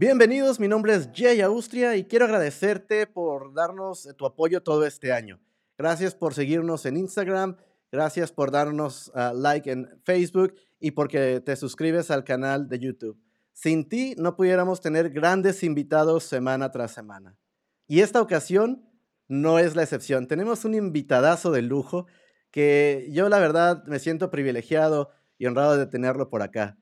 Bienvenidos, mi nombre es Jay Austria y quiero agradecerte por darnos tu apoyo todo este año. Gracias por seguirnos en Instagram, gracias por darnos uh, like en Facebook y porque te suscribes al canal de YouTube. Sin ti no pudiéramos tener grandes invitados semana tras semana. Y esta ocasión no es la excepción. Tenemos un invitadazo de lujo que yo la verdad me siento privilegiado y honrado de tenerlo por acá.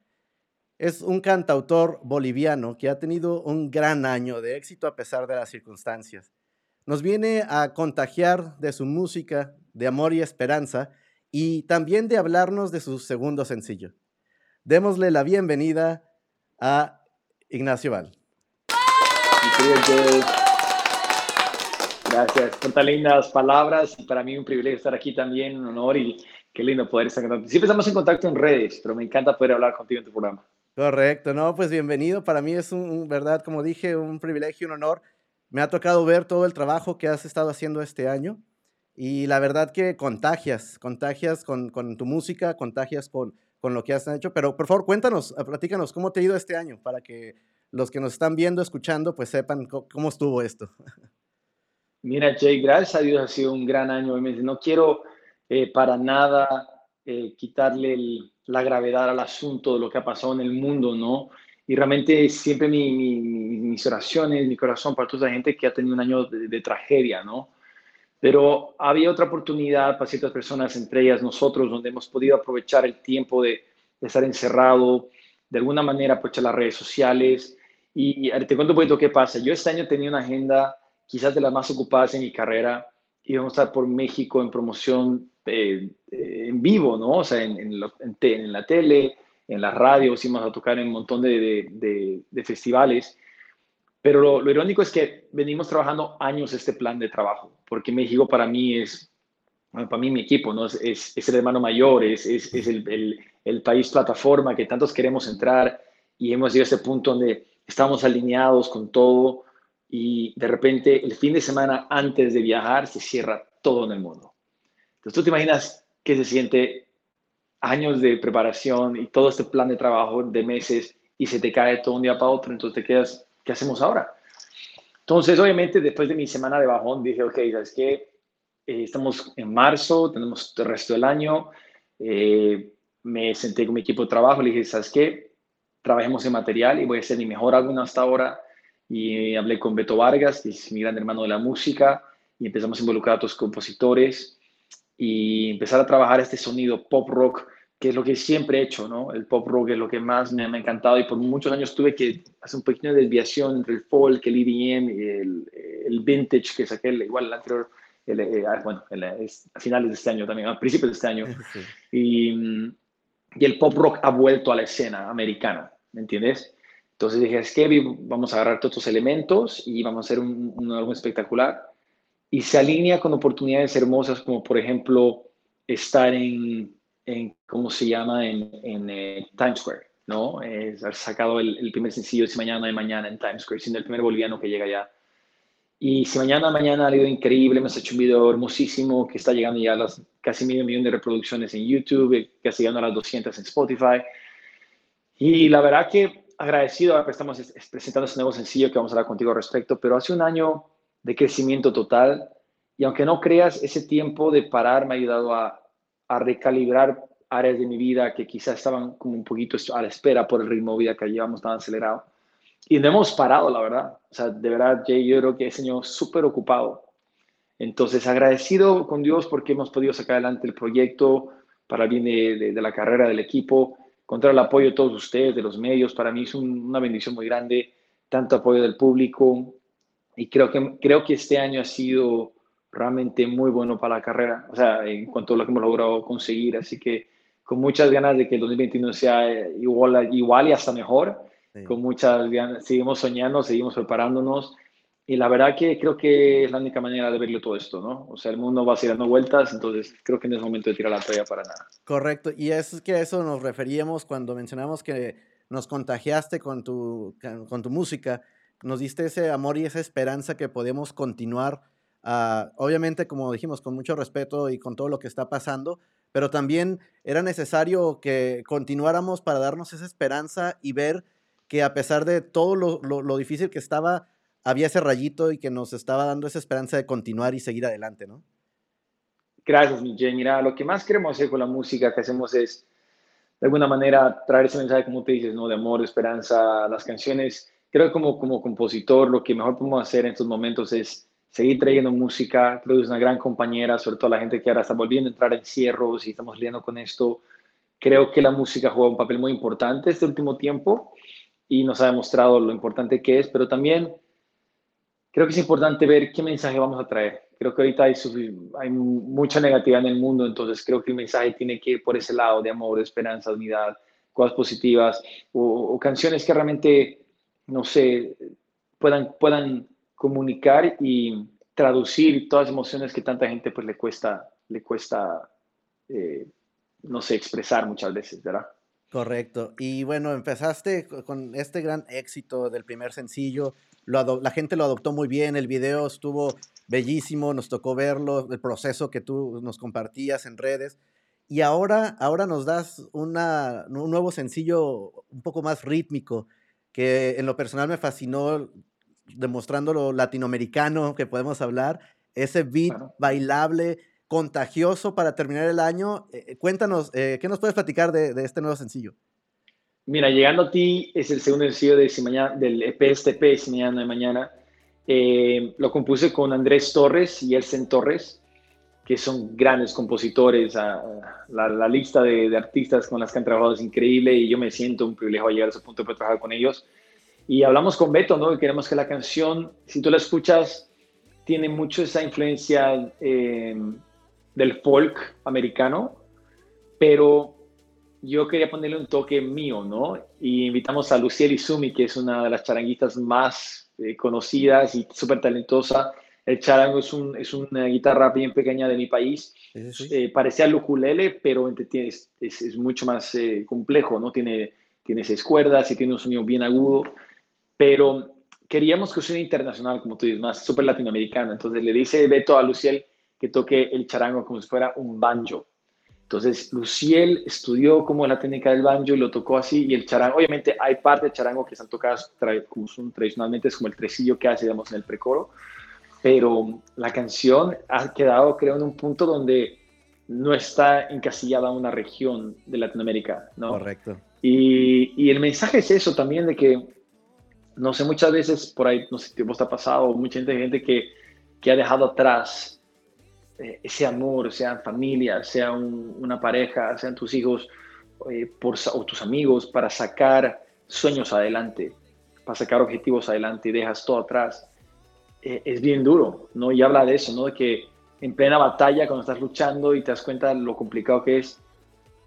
Es un cantautor boliviano que ha tenido un gran año de éxito a pesar de las circunstancias. Nos viene a contagiar de su música, de amor y esperanza, y también de hablarnos de su segundo sencillo. Démosle la bienvenida a Ignacio Val. Gracias por tan lindas palabras. Para mí un privilegio estar aquí también, un honor y qué lindo poder estar. Siempre estamos en contacto en redes, pero me encanta poder hablar contigo en tu programa. Correcto, no, pues bienvenido. Para mí es un, verdad, como dije, un privilegio, un honor. Me ha tocado ver todo el trabajo que has estado haciendo este año y la verdad que contagias, contagias con, con tu música, contagias con, con lo que has hecho. Pero por favor, cuéntanos, ah, platícanos cómo te ha ido este año para que los que nos están viendo, escuchando, pues sepan cómo estuvo esto. Mira, Jay, gracias ha sido un gran año. No quiero eh, para nada eh, quitarle el, la gravedad al asunto de lo que ha pasado en el mundo, ¿no? Y realmente siempre mi, mis oraciones, mi corazón para toda la gente que ha tenido un año de, tragedia, ¿no? Pero había otra oportunidad para ciertas personas, entre ellas nosotros, donde hemos podido aprovechar el tiempo de, estar encerrado, de alguna manera aprovechar las redes sociales. Y, te cuento un poquito qué pasa. Yo este año tenía una agenda quizás de las más ocupadas en mi carrera. Íbamos a estar por México en promoción eh, en vivo, ¿no? O sea, en, en, en, la tele, en la radio, íbamos a tocar en un montón de, de, de, festivales. Pero lo, lo, irónico es que venimos trabajando años este plan de trabajo, porque México para mí es, para mí mi equipo, ¿no? Es, es el hermano mayor, es, es, es el, el, el, país plataforma que tantos queremos entrar y hemos llegado a ese punto donde estamos alineados con todo y de repente el fin de semana antes de viajar se cierra todo en el mundo. Entonces tú te imaginas que se siente años de preparación y todo este plan de trabajo de meses y se te cae todo un día para otro, entonces te quedas, ¿qué hacemos ahora? Entonces, obviamente, después de mi semana de bajón, dije, ok, ¿sabes qué? Eh, estamos en marzo, tenemos el resto del año, eh, me senté con mi equipo de trabajo, le dije, ¿sabes qué? Trabajemos en material y voy a hacer mi mejor álbum hasta ahora. Y hablé con Beto Vargas, que es mi gran hermano de la música, y empezamos a involucrar a otros compositores y empezar a trabajar este sonido pop rock, que es lo que siempre he hecho, ¿no? El pop rock es lo que más me, ha encantado y por muchos años tuve que hacer un pequeño desviación entre el folk, el EDM el, el vintage, que es aquel, igual el anterior, el, eh, ah, bueno, a finales de este año también, a principios de este año. Y, y, el pop rock ha vuelto a la escena americana, ¿me entiendes? Entonces dije, es que vamos a agarrar todos estos elementos y vamos a hacer un, un álbum espectacular y se alinea con oportunidades hermosas como por ejemplo estar en, en ¿cómo se llama? En, en eh, Times Square, ¿no? Es haber sacado el, el, primer sencillo de Si Mañana de Mañana en Times Square, siendo el primer boliviano que llega allá. Y Si Mañana Mañana ha ido increíble, hemos hecho un video hermosísimo que está llegando ya a las casi medio millón de reproducciones en YouTube, casi llegando a las 200 en Spotify. Y la verdad que agradecido, estamos presentando este nuevo sencillo que vamos a hablar contigo al respecto, pero hace un año de crecimiento total. Y aunque no creas, ese tiempo de parar me ha ayudado a, a recalibrar áreas de mi vida que quizás estaban como un poquito a la espera por el ritmo de vida que llevamos tan acelerado. Y no hemos parado, la verdad. O sea, de verdad, Jay, yo creo que es año súper ocupado. Entonces, agradecido con Dios porque hemos podido sacar adelante el proyecto para bien de, de, la carrera del equipo, contra el apoyo de todos ustedes, de los medios. Para mí es una bendición muy grande, tanto apoyo del público, y creo que, creo que este año ha sido realmente muy bueno para la carrera, o sea, en cuanto a lo que hemos logrado conseguir, así que con muchas ganas de que el 2021 sea igual, igual y hasta mejor, con muchas ganas, seguimos soñando, seguimos preparándonos, y la verdad que creo que es la única manera de verlo todo esto, ¿no? O sea, el mundo va dando vueltas, entonces creo que no es momento de tirar la toalla para nada. Correcto, y es que a eso nos referíamos cuando mencionamos que nos contagiaste con tu, con tu música, nos diste ese amor y esa esperanza que podemos continuar, uh, obviamente, como dijimos, con mucho respeto y con todo lo que está pasando, pero también era necesario que continuáramos para darnos esa esperanza y ver que a pesar de todo lo, lo, difícil que estaba, había ese rayito y que nos estaba dando esa esperanza de continuar y seguir adelante, ¿no? Gracias, Miguel. Mira, lo que más queremos hacer con la música que hacemos es, de alguna manera, traer ese mensaje, como te dices, ¿no? De amor, de esperanza, las canciones. Creo que como, como compositor, lo que mejor podemos hacer en estos momentos es seguir trayendo música. Creo que es una gran compañera, sobre todo la gente que ahora está volviendo a entrar en cierros y estamos lidiando con esto. Creo que la música juega un papel muy importante este último tiempo y nos ha demostrado lo importante que es, pero también creo que es importante ver qué mensaje vamos a traer. Creo que ahorita hay, hay mucha negatividad en el mundo, entonces creo que el mensaje tiene que ir por ese lado de amor, esperanza, unidad, cosas positivas o, canciones que realmente, no sé, puedan, puedan comunicar y traducir todas las emociones que tanta gente pues le cuesta, le cuesta eh, no sé, expresar muchas veces, ¿verdad? Correcto. Y bueno, empezaste con este gran éxito del primer sencillo. Lo la gente lo adoptó muy bien, el video estuvo bellísimo, nos tocó verlo, el proceso que tú nos compartías en redes. Y ahora, ahora nos das una, un nuevo sencillo un poco más rítmico, que en lo personal me fascinó, demostrando lo latinoamericano que podemos hablar, ese beat bailable contagioso para terminar el año. Eh, eh, cuéntanos, eh, ¿qué nos puedes platicar de, este nuevo sencillo? Mira, Llegando a ti es el segundo sencillo de mañana, del EP STP, Si Mañana de Mañana. lo compuse con Andrés Torres y Elsen Torres, que son grandes compositores. Ah, la, lista de, artistas con las que han trabajado es increíble y yo me siento un privilegio llegar a ese punto de trabajar con ellos. Y hablamos con Beto, ¿no? Y queremos que la canción, si tú la escuchas, tiene mucho esa influencia del folk americano, pero yo quería ponerle un toque mío, ¿no? Y invitamos a Luciel Izumi, que es una de las charanguistas más eh, conocidas y súper talentosa. El charango es, un, es, una guitarra bien pequeña de mi país. Eh, parecía el ukulele, pero es, es, es mucho más eh, complejo, ¿no? Tiene, tiene seis cuerdas y tiene un sonido bien agudo, pero queríamos que sea internacional, como tú dices, más súper latinoamericano. Entonces le dice Beto a Luciel, que toque el charango como si fuera un banjo. Entonces, Luciel estudió cómo es la técnica del banjo y lo tocó así. Y el charango, obviamente, hay partes de charango que están tocadas como son, tradicionalmente, es como el tresillo que hace, digamos, en el precoro. Pero la canción ha quedado, creo, en un punto donde no está encasillada a una región de Latinoamérica, ¿no? Correcto. Y, y, el mensaje es eso también de que, no sé, muchas veces por ahí, no sé si vos ha pasado, mucha gente, gente que, que ha dejado atrás eh, ese amor, sea familia, sea una pareja, sean tus hijos eh, por, o tus amigos, para sacar sueños adelante, para sacar objetivos adelante y dejas todo atrás, eh, es bien duro, ¿no? Y habla de eso, ¿no? De que en plena batalla, cuando estás luchando y te das cuenta de lo complicado que es,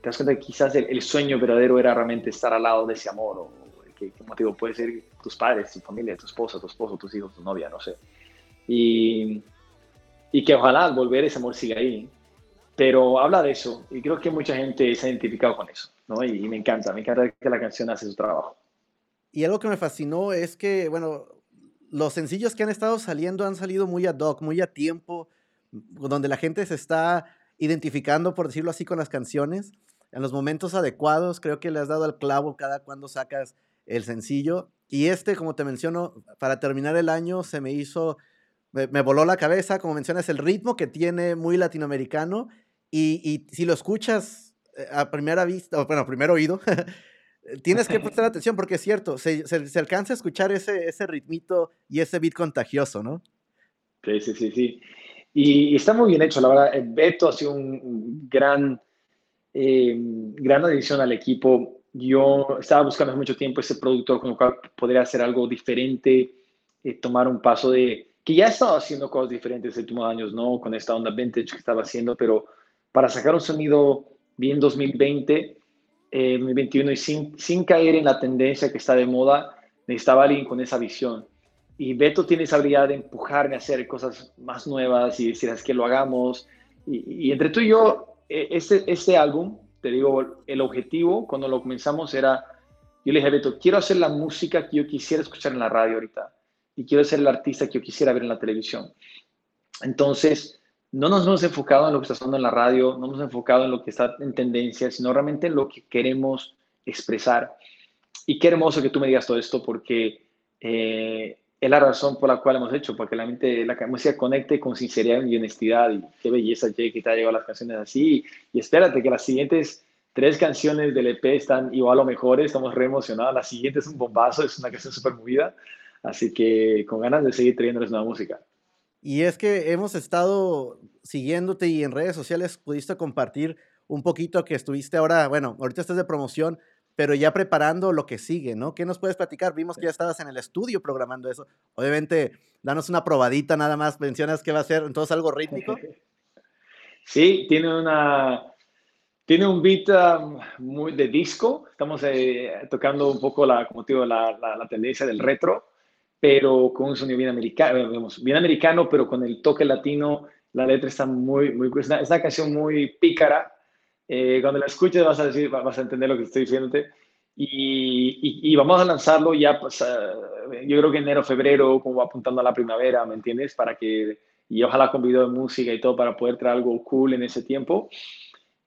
te das cuenta que quizás el, sueño verdadero era realmente estar al lado de ese amor, o que, como te digo, puede ser tus padres, tu familia, tu esposa, tu esposo, tus hijos, tu novia, no sé. Y y que ojalá al volver ese amor siga ahí. Pero habla de eso y creo que mucha gente se ha identificado con eso, ¿no? Y, me encanta, me encanta que la canción hace su trabajo. Y algo que me fascinó es que, bueno, los sencillos que han estado saliendo han salido muy ad hoc, muy a tiempo, donde la gente se está identificando, por decirlo así, con las canciones. En los momentos adecuados, creo que le has dado al clavo cada cuando sacas el sencillo. Y este, como te menciono, para terminar el año se me hizo me, voló la cabeza, como mencionas, el ritmo que tiene muy latinoamericano y, y si lo escuchas eh, a primera vista, o bueno, a primer oído, tienes que prestar atención porque es cierto, se, se, alcanza a escuchar ese, ese ritmito y ese beat contagioso, ¿no? Sí, sí, sí, sí. Y, está muy bien hecho, la verdad. Eh, Beto ha sido un gran, eh, gran adición al equipo. Yo estaba buscando hace mucho tiempo ese productor con el cual podría hacer algo diferente, tomar un paso de, que ya estaba haciendo cosas diferentes los últimos años, ¿no? Con esta onda vintage que estaba haciendo, pero para sacar un sonido bien 2020, eh, 2021 y sin, sin caer en la tendencia que está de moda, necesitaba alguien con esa visión. Y Beto tiene esa habilidad de empujarme a hacer cosas más nuevas y decir, es que lo hagamos. Y, entre tú y yo, este, este álbum, te digo, el objetivo cuando lo comenzamos era, yo le dije a Beto, quiero hacer la música que yo quisiera escuchar en la radio ahorita y quiero ser el artista que yo quisiera ver en la televisión. Entonces, no nos hemos enfocado en lo que está sonando en la radio, no nos hemos enfocado en lo que está en tendencia, sino realmente en lo que queremos expresar. y qué hermoso que tú me digas todo esto porque eh, es la razón por la cual hemos hecho, porque la mente, la música conecte con sinceridad y honestidad. Y qué belleza, Jay, que te ha llegado las canciones así. Y espérate que las siguientes tres canciones del EP están igual o mejores. Estamos re emocionados. La siguiente es un bombazo, es una canción súper movida. Así que con ganas de seguir trayéndoles nueva música. Y es que hemos estado siguiéndote y en redes sociales pudiste compartir un poquito que estuviste ahora, bueno, ahorita estás de promoción, pero ya preparando lo que sigue, ¿no? ¿Qué nos puedes platicar? Vimos que ya estabas en el estudio programando eso. Obviamente, danos una probadita nada más, mencionas que va a ser entonces algo rítmico. Sí, tiene una tiene un beat um, muy de disco. Estamos eh, tocando un poco la, como digo, la, la, tendencia del retro, pero con un sonido bien americano, bien americano, pero con el toque latino. La letra está muy, muy, es una, es una canción muy pícara, eh, cuando la escuches vas a, decir, vas a entender lo que estoy diciéndote. Y, y, vamos a lanzarlo ya, pues, eh, yo creo que enero, febrero, como apuntando a la primavera, ¿me entiendes? Para que, y ojalá con video de música y todo para poder traer algo cool en ese tiempo.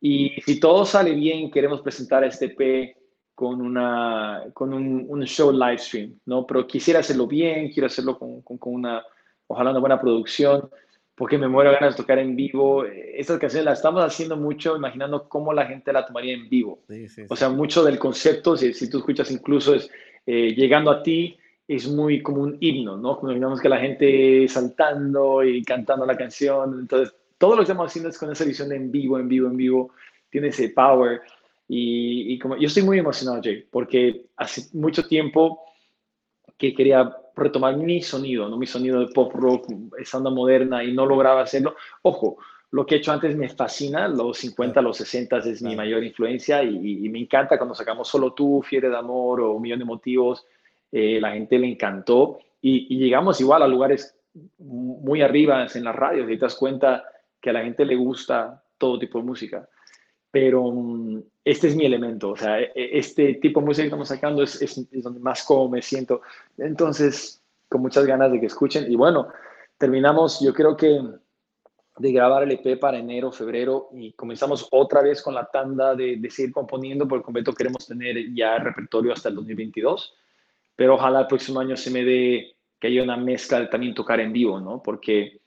Y si todo sale bien, queremos presentar este P con, una, con un, un, show live stream, ¿no? Pero quisiera hacerlo bien, quiero hacerlo con, con, con una, ojalá una buena producción porque me muero ganas de tocar en vivo. Estas canciones las estamos haciendo mucho imaginando cómo la gente la tomaría en vivo. o sea, mucho del concepto, si, si tú escuchas incluso es eh, llegando a ti, es muy como un himno, ¿no? Como imaginamos que la gente saltando y cantando la canción. Entonces, todo lo que estamos haciendo es con esa visión de en vivo, en vivo, en vivo. Tiene ese power. Y, y como yo estoy muy emocionado, Jay, porque hace mucho tiempo que quería retomar mi sonido, no mi sonido de pop rock, esa onda moderna y no lograba hacerlo. Ojo, lo que he hecho antes me fascina, los 50, los 60 es mi mayor influencia y, me encanta cuando sacamos Solo tú, Fiere de Amor o Un Millón de Motivos, eh, la gente le encantó y, llegamos igual a lugares muy arriba en las radios y te das cuenta que a la gente le gusta todo tipo de música. Pero mm, este es mi elemento, o sea, e, e, este tipo de música que estamos sacando es, es, donde más cómodo me siento. Entonces, con muchas ganas de que escuchen. Y bueno, terminamos, yo creo que de grabar el EP para enero, febrero y comenzamos otra vez con la tanda de, de seguir componiendo, por completo queremos tener ya el repertorio hasta el 2022, pero ojalá el próximo año se me dé que haya una mezcla de también tocar en vivo, ¿no? Porque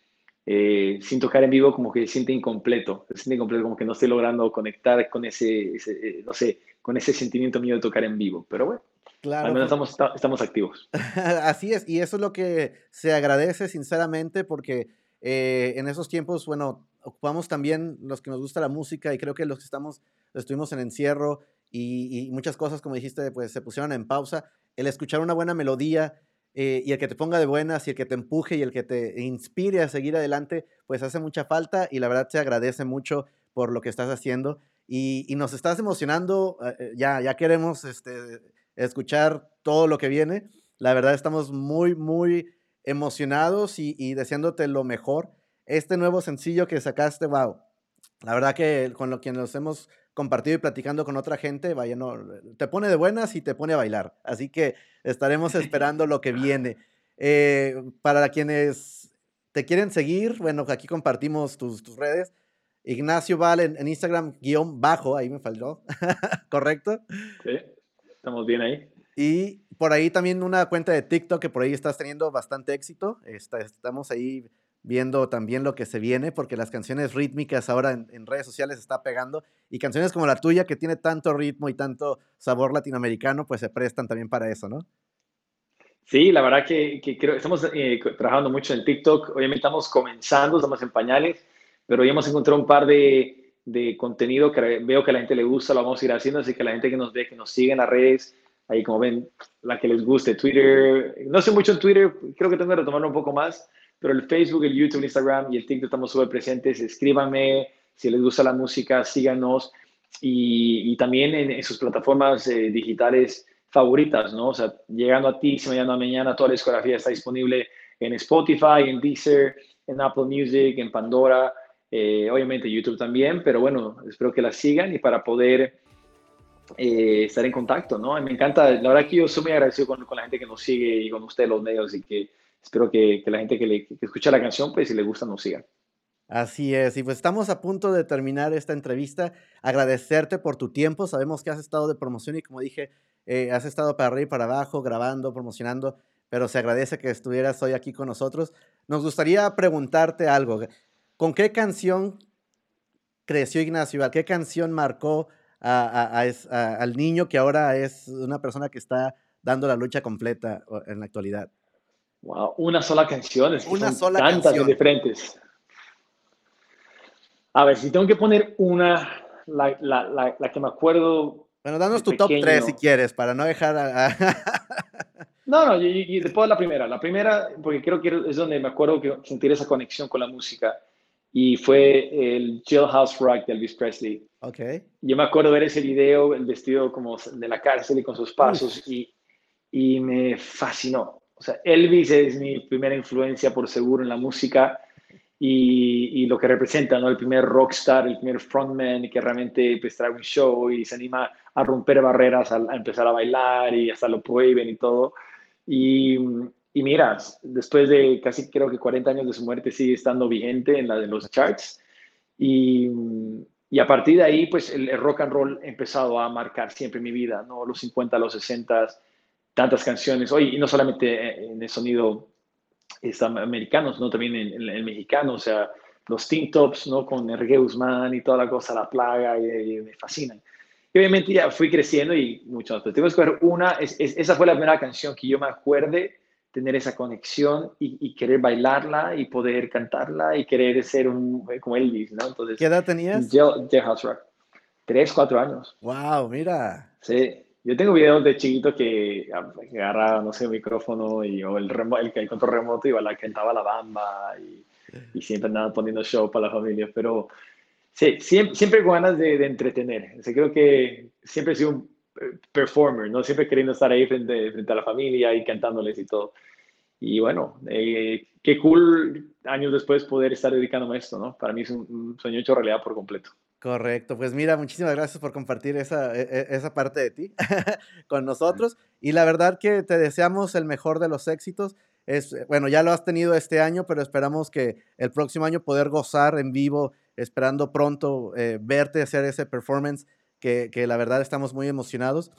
eh, sin tocar en vivo como que se siente incompleto, se siente incompleto, como que no estoy logrando conectar con ese, eh, no sé, con ese sentimiento mío de tocar en vivo, pero bueno. Claro, Al menos pues estamos, estamos activos. Así es, y eso es lo que se agradece sinceramente porque eh, en esos tiempos, bueno, ocupamos también los que nos gusta la música y creo que los que estamos, estuvimos en encierro y, y muchas cosas, como dijiste, pues se pusieron en pausa. El escuchar una buena melodía, eh, y el que te ponga de buenas y el que te empuje y el que te inspire a seguir adelante, pues hace mucha falta y la verdad se agradece mucho por lo que estás haciendo y, nos estás emocionando, eh, eh, ya, ya queremos este, escuchar todo lo que viene, la verdad estamos muy, muy emocionados y, y deseándote lo mejor. Este nuevo sencillo que sacaste, wow, la verdad que con lo que nos hemos compartido y platicando con otra gente, vaya, no, te pone de buenas y te pone a bailar. Así que estaremos esperando lo que viene. Eh, para quienes te quieren seguir, bueno, aquí compartimos tus, tus redes. Ignacio Val en, Instagram, guion bajo, ahí me faltó, ¿correcto? Sí, estamos bien ahí. Y por ahí también una cuenta de TikTok que por ahí estás teniendo bastante éxito. estamos ahí viendo también lo que se viene, porque las canciones rítmicas ahora en, redes sociales está pegando, y canciones como la tuya, que tiene tanto ritmo y tanto sabor latinoamericano, pues se prestan también para eso, ¿no? Sí, la verdad que, creo, estamos eh, trabajando mucho en TikTok, obviamente estamos comenzando, estamos en pañales, pero ya hemos encontrado un par de, de contenido que veo que a la gente le gusta, lo vamos a ir haciendo, así que la gente que nos ve, que nos sigue en las redes, ahí como ven, la que les guste, Twitter, no sé mucho en Twitter, creo que tengo que retomarlo un poco más, pero el Facebook, el YouTube, el Instagram y el TikTok estamos súper presentes. Escríbanme si les gusta la música, síganos y, y también en, sus plataformas eh, digitales favoritas, ¿no? O sea, llegando a ti, si mañana mañana, toda la discografía está disponible en Spotify, en Deezer, en Apple Music, en Pandora, eh, obviamente YouTube también, pero bueno, espero que la sigan y para poder eh, estar en contacto, ¿no? Me encanta, la verdad que yo soy muy agradecido con, con la gente que nos sigue y con ustedes los medios y que espero que, la gente que, le, escucha la canción, pues si le gusta, nos siga. Así es, y pues estamos a punto de terminar esta entrevista. Agradecerte por tu tiempo, sabemos que has estado de promoción y como dije, eh, has estado para arriba y para abajo, grabando, promocionando, pero se agradece que estuvieras hoy aquí con nosotros. Nos gustaría preguntarte algo. ¿Con qué canción creció Ignacio? ¿A qué canción marcó al niño que ahora es una persona que está dando la lucha completa en la actualidad? Wow, una sola canción. Es una sola tantas canción. diferentes. A ver, si tengo que poner una, la, la, la que me acuerdo bueno, danos tu top 3 si quieres, para no dejar a... no, no, y, después la primera. La primera, porque creo que es donde me acuerdo que sentir esa conexión con la música. Y fue el Jailhouse Rock de Elvis Presley. Ok. Yo me acuerdo ver ese video, el vestido como de la cárcel y con sus pasos, y, y me fascinó. O sea, Elvis es mi primera influencia por seguro en la música y, y, lo que representa, ¿no? El primer rockstar, el primer frontman que realmente pues, trae un show y se anima a romper barreras, a, empezar a bailar y hasta lo prohíben y todo. Y, y, mira, después de casi creo que 40 años de su muerte sigue estando vigente en la de los charts. Y, y a partir de ahí, pues el, rock and roll ha empezado a marcar siempre mi vida, ¿no? Los 50, los 60, tantas canciones. Hoy, y no solamente en el sonido americanos, ¿no? También en el mexicano, o sea, los Teen Tops, ¿no? Con Enrique Guzmán y toda la cosa, La Plaga, y, me fascinan. Y obviamente ya fui creciendo y mucho más. Pero tengo que escoger una, es, esa fue la primera canción que yo me acuerde tener esa conexión y, querer bailarla y poder cantarla y querer ser un, como Elvis, ¿no? Entonces, ¿Qué edad tenías? Jailhouse Rock. Tres, cuatro años. Wow, mira. Sí. Yo tengo videos de chiquito que, agarraba, no sé, el micrófono y, o el, el, el control remoto y la, cantaba la bamba y, y, siempre andaba poniendo show para la familia. Pero sí, siempre, siempre ganas de, entretener. O creo que siempre he sido un performer, ¿no? Siempre queriendo estar ahí frente, frente a la familia y cantándoles y todo. Y bueno, eh, qué cool años después poder estar dedicándome a esto, ¿no? Para mí es un sueño hecho realidad por completo. Correcto, pues mira, muchísimas gracias por compartir esa, e, e, esa parte de ti con nosotros. Y la verdad que te deseamos el mejor de los éxitos. Es, eh, bueno, ya lo has tenido este año, pero esperamos que el próximo año poder gozar en vivo, esperando pronto eh, verte hacer ese performance, que, que la verdad estamos muy emocionados.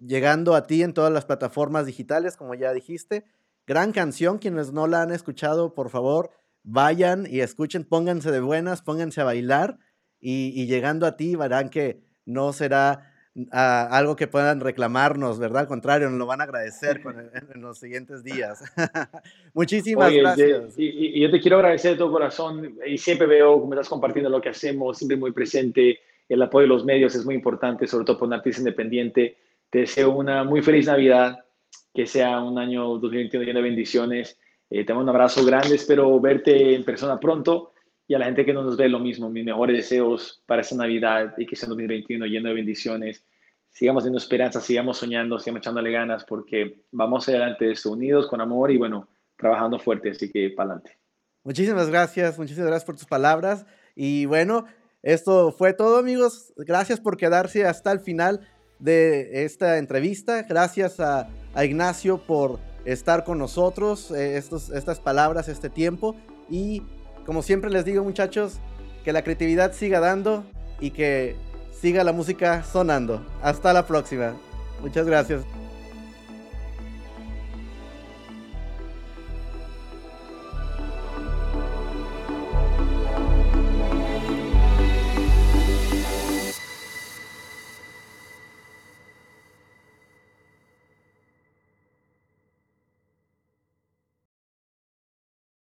Llegando a ti en todas las plataformas digitales, como ya dijiste. Gran canción, quienes no la han escuchado, por favor, vayan y escuchen, pónganse de buenas, pónganse a bailar y, llegando a ti verán que no será ah, algo que puedan reclamarnos, ¿verdad? Al contrario, nos lo van a agradecer en, los siguientes días. Muchísimas gracias. Y, yo te quiero agradecer de todo corazón y siempre veo cómo estás compartiendo lo que hacemos, siempre muy presente. El apoyo de los medios es muy importante, sobre todo por un artista independiente. Te deseo una muy feliz Navidad, que sea un año 2021 lleno de bendiciones. Eh, te mando un abrazo grande, espero verte en persona pronto y a la gente que no nos ve lo mismo, mis mejores deseos para esta Navidad y que sea 2021 lleno de bendiciones. Sigamos teniendo esperanza, sigamos soñando, sigamos echándole ganas porque vamos adelante esto, unidos con amor y bueno, trabajando fuerte, así que para adelante. Muchísimas gracias, muchísimas gracias por tus palabras y bueno, esto fue todo amigos, gracias por quedarse hasta el final de esta entrevista, gracias a, Ignacio por estar con nosotros, eh, estos, estas palabras, este tiempo y como siempre les digo muchachos, que la creatividad siga dando y que siga la música sonando. Hasta la próxima. Muchas gracias.